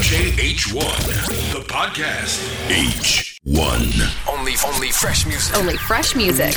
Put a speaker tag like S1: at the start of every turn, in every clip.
S1: JH1, the podcast. H1.
S2: Only, only fresh music.
S3: Only fresh music.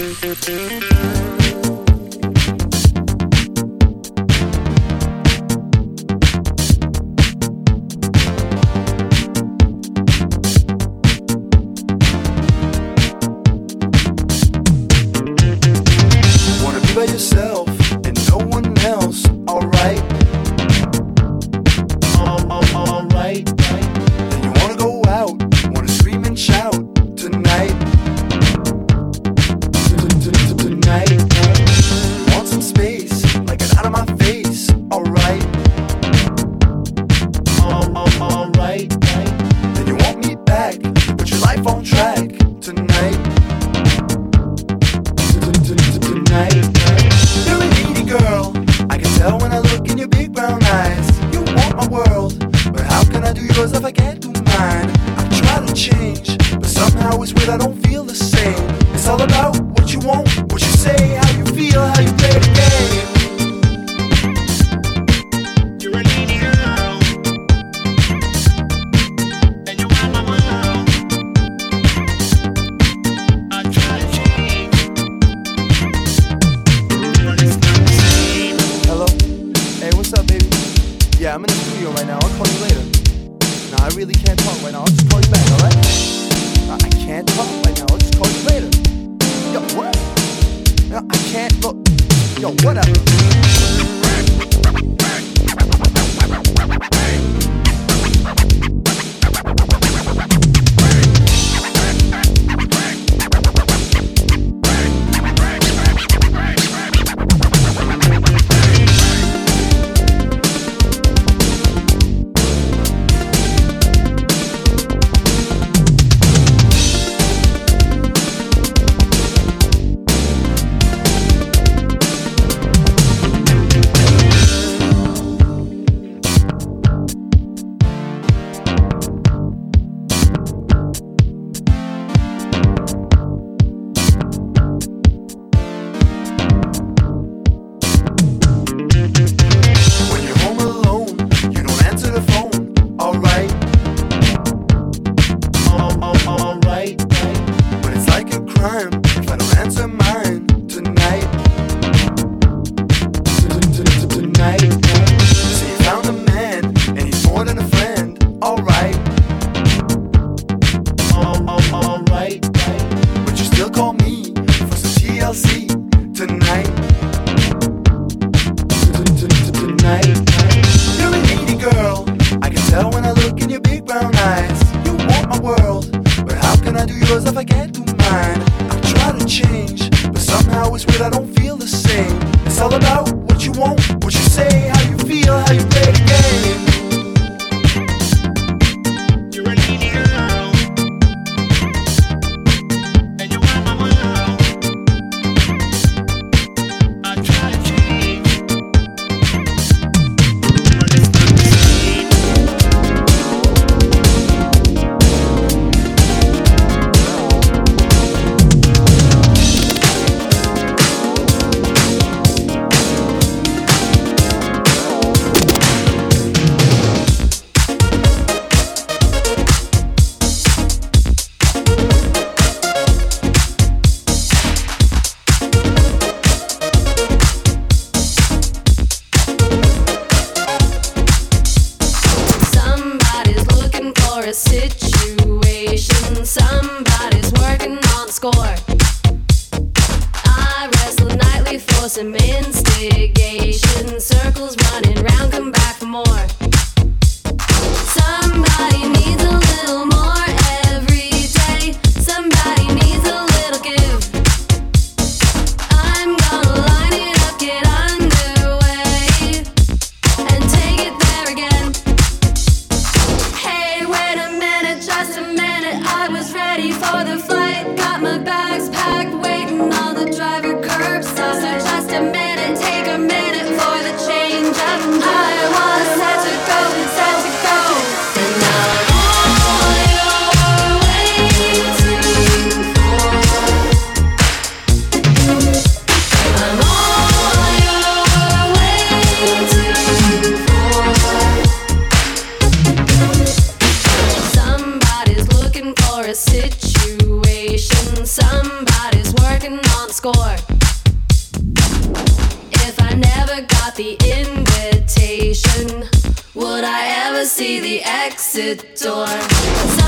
S4: Exit door?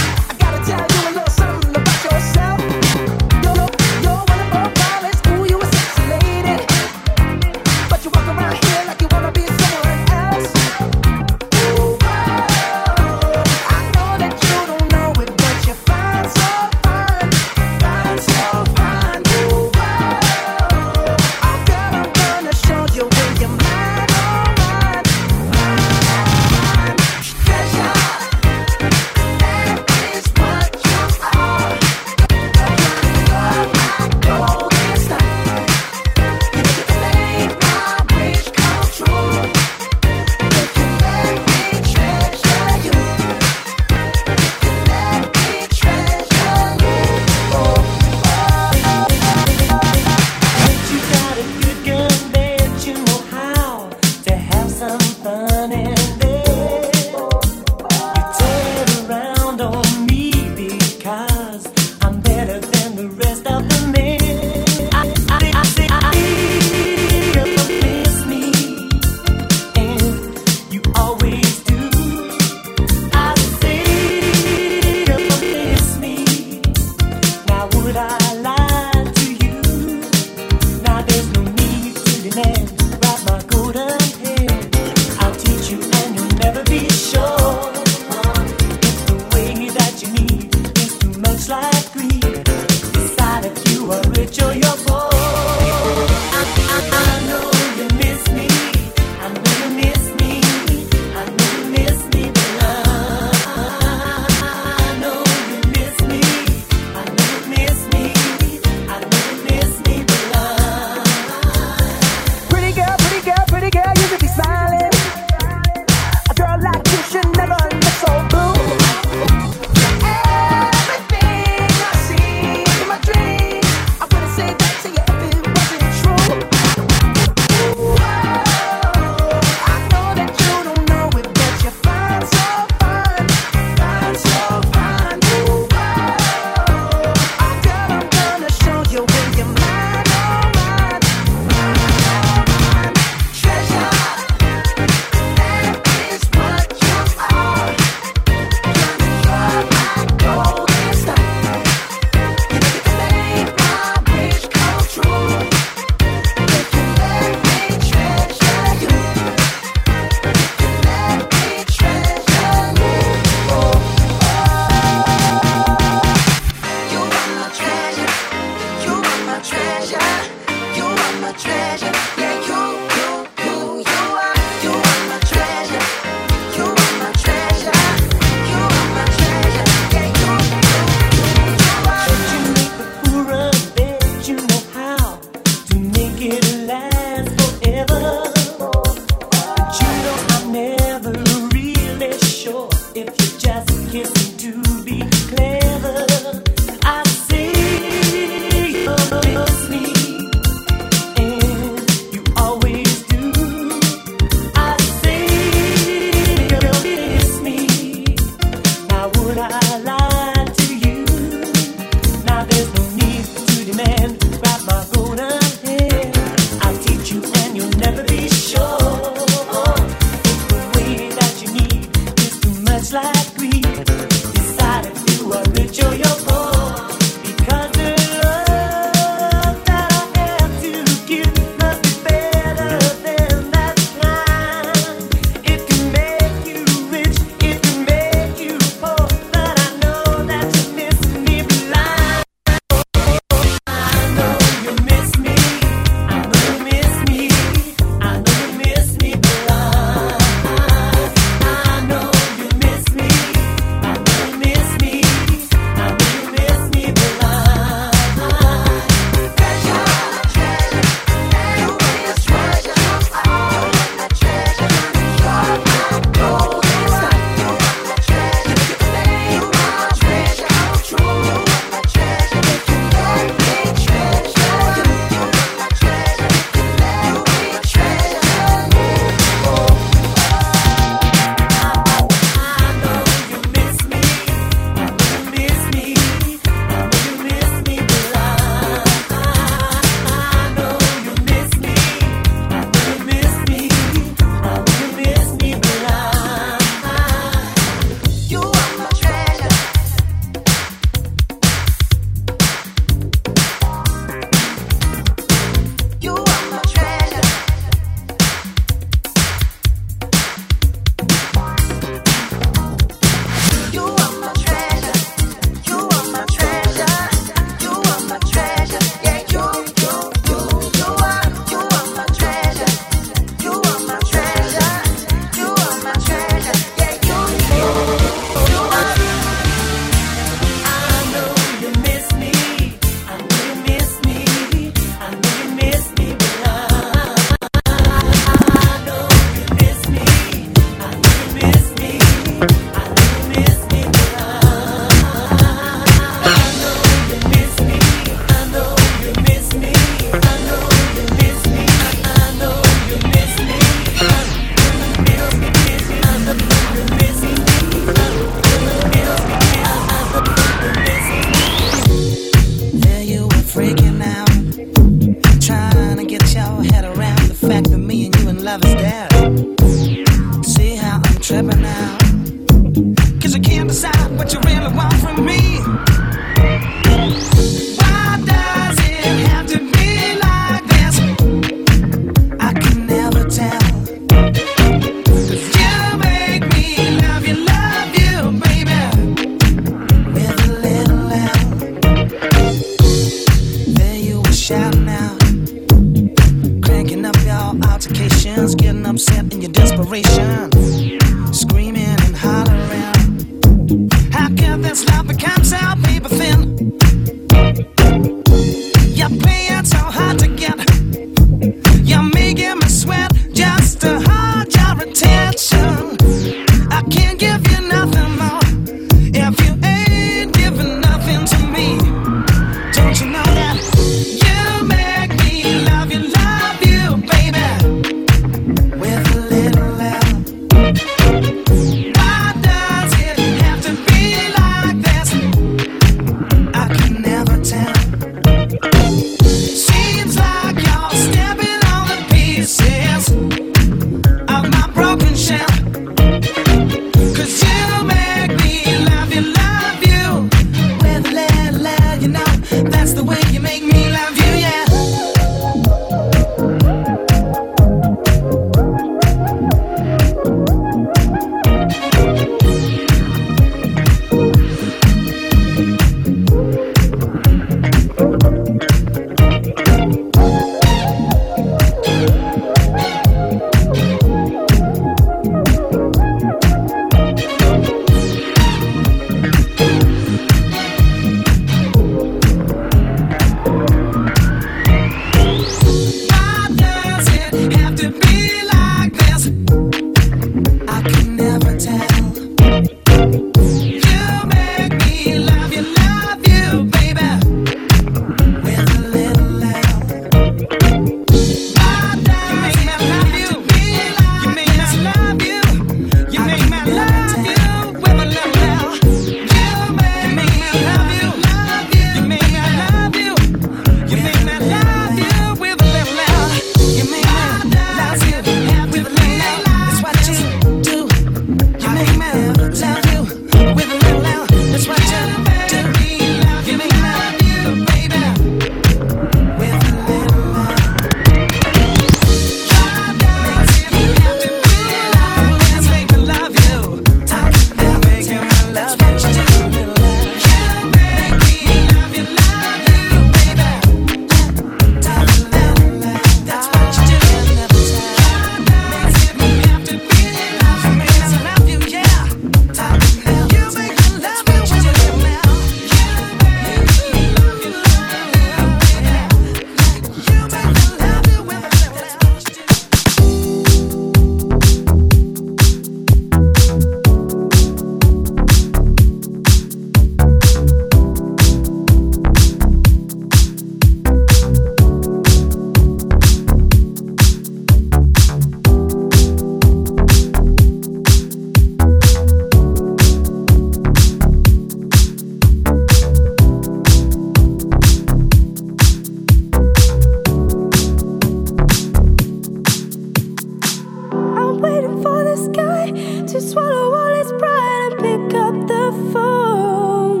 S5: swallow all his pride and pick up the phone.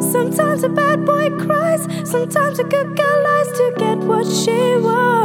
S5: Sometimes a bad boy cries, sometimes a good girl lies to get what she wants.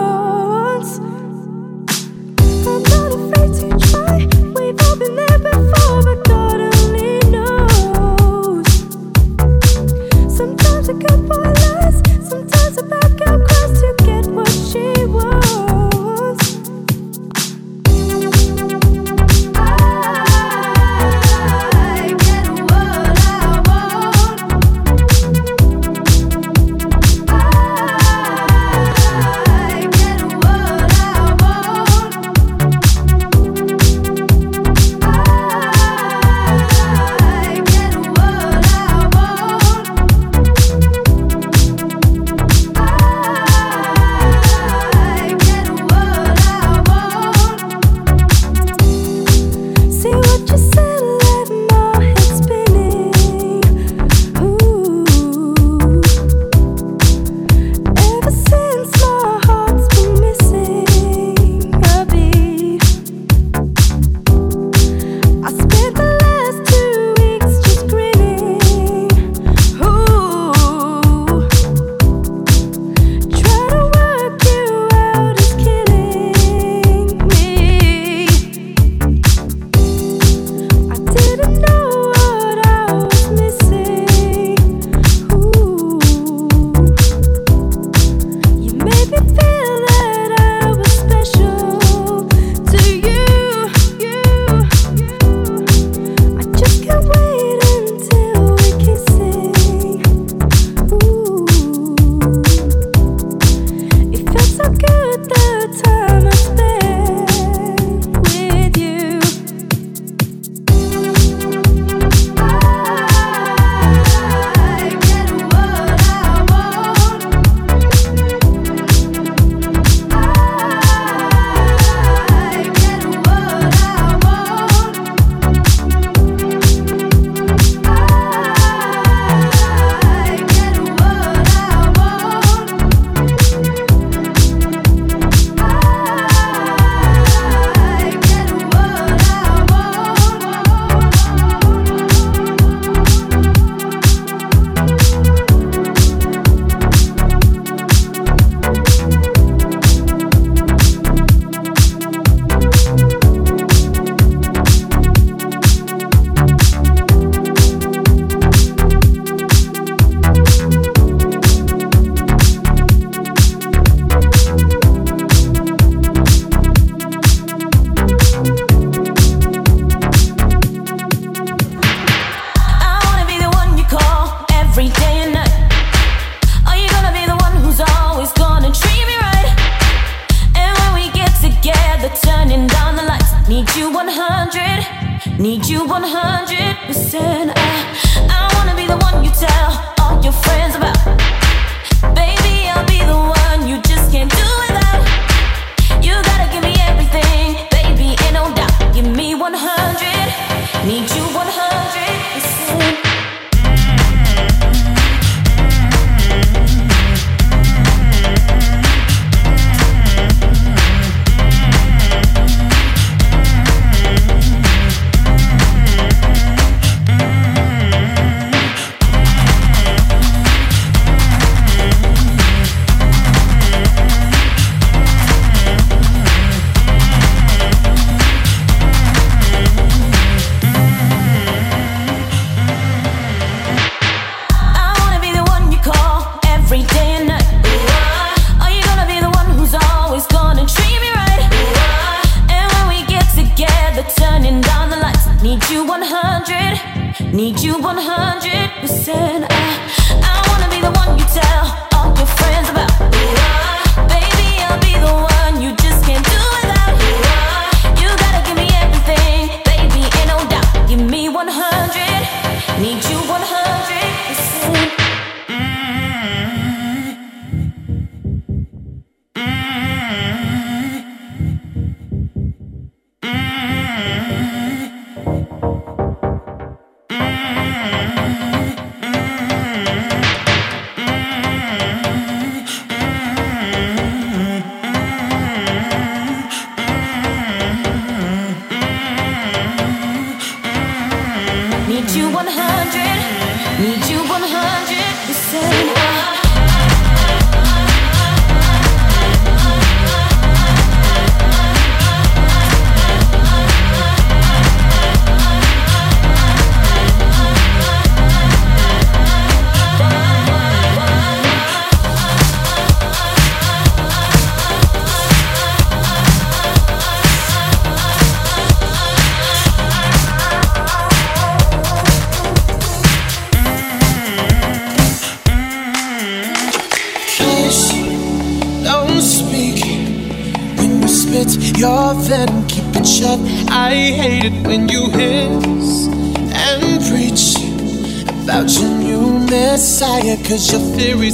S6: Need
S2: Cause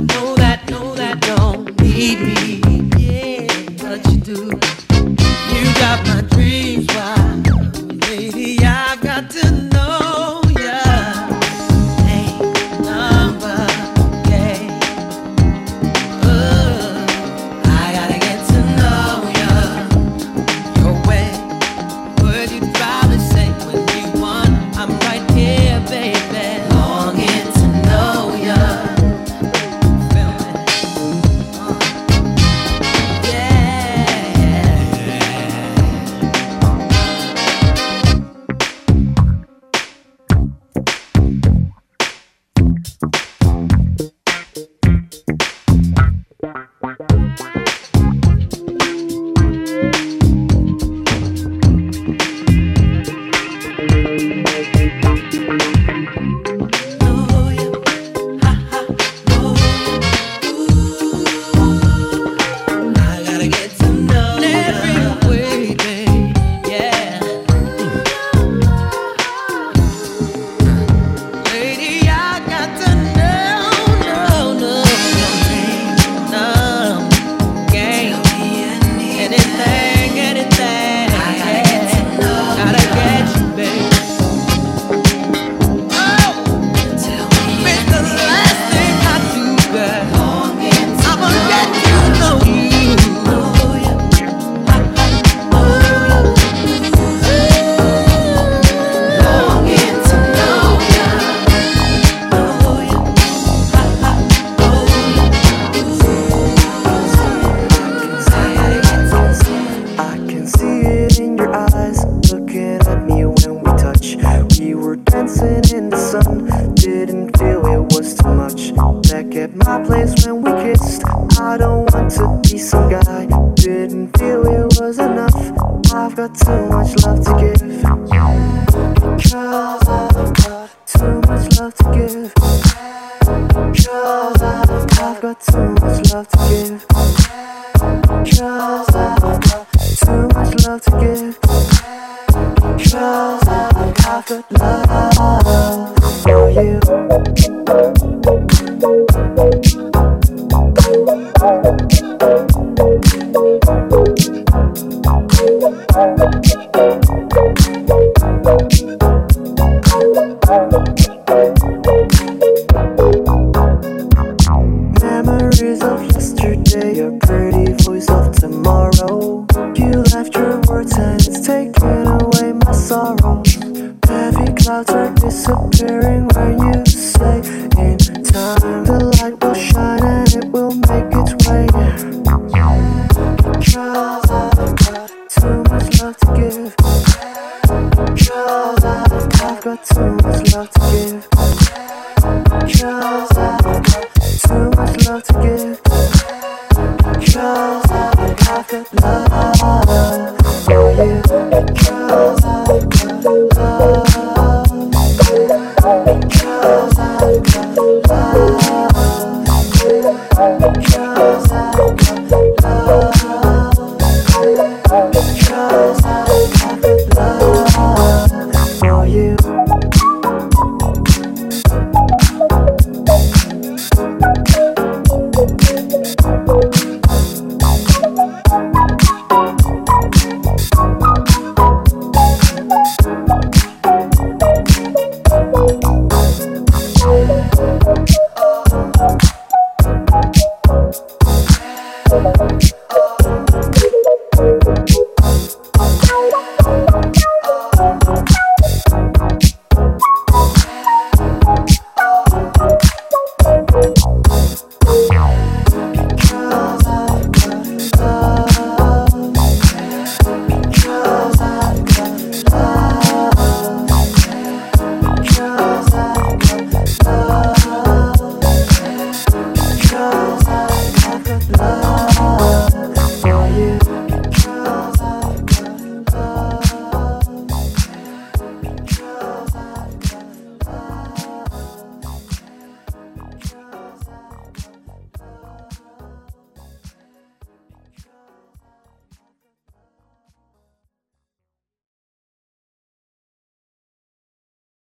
S7: Know that, know that don't need me.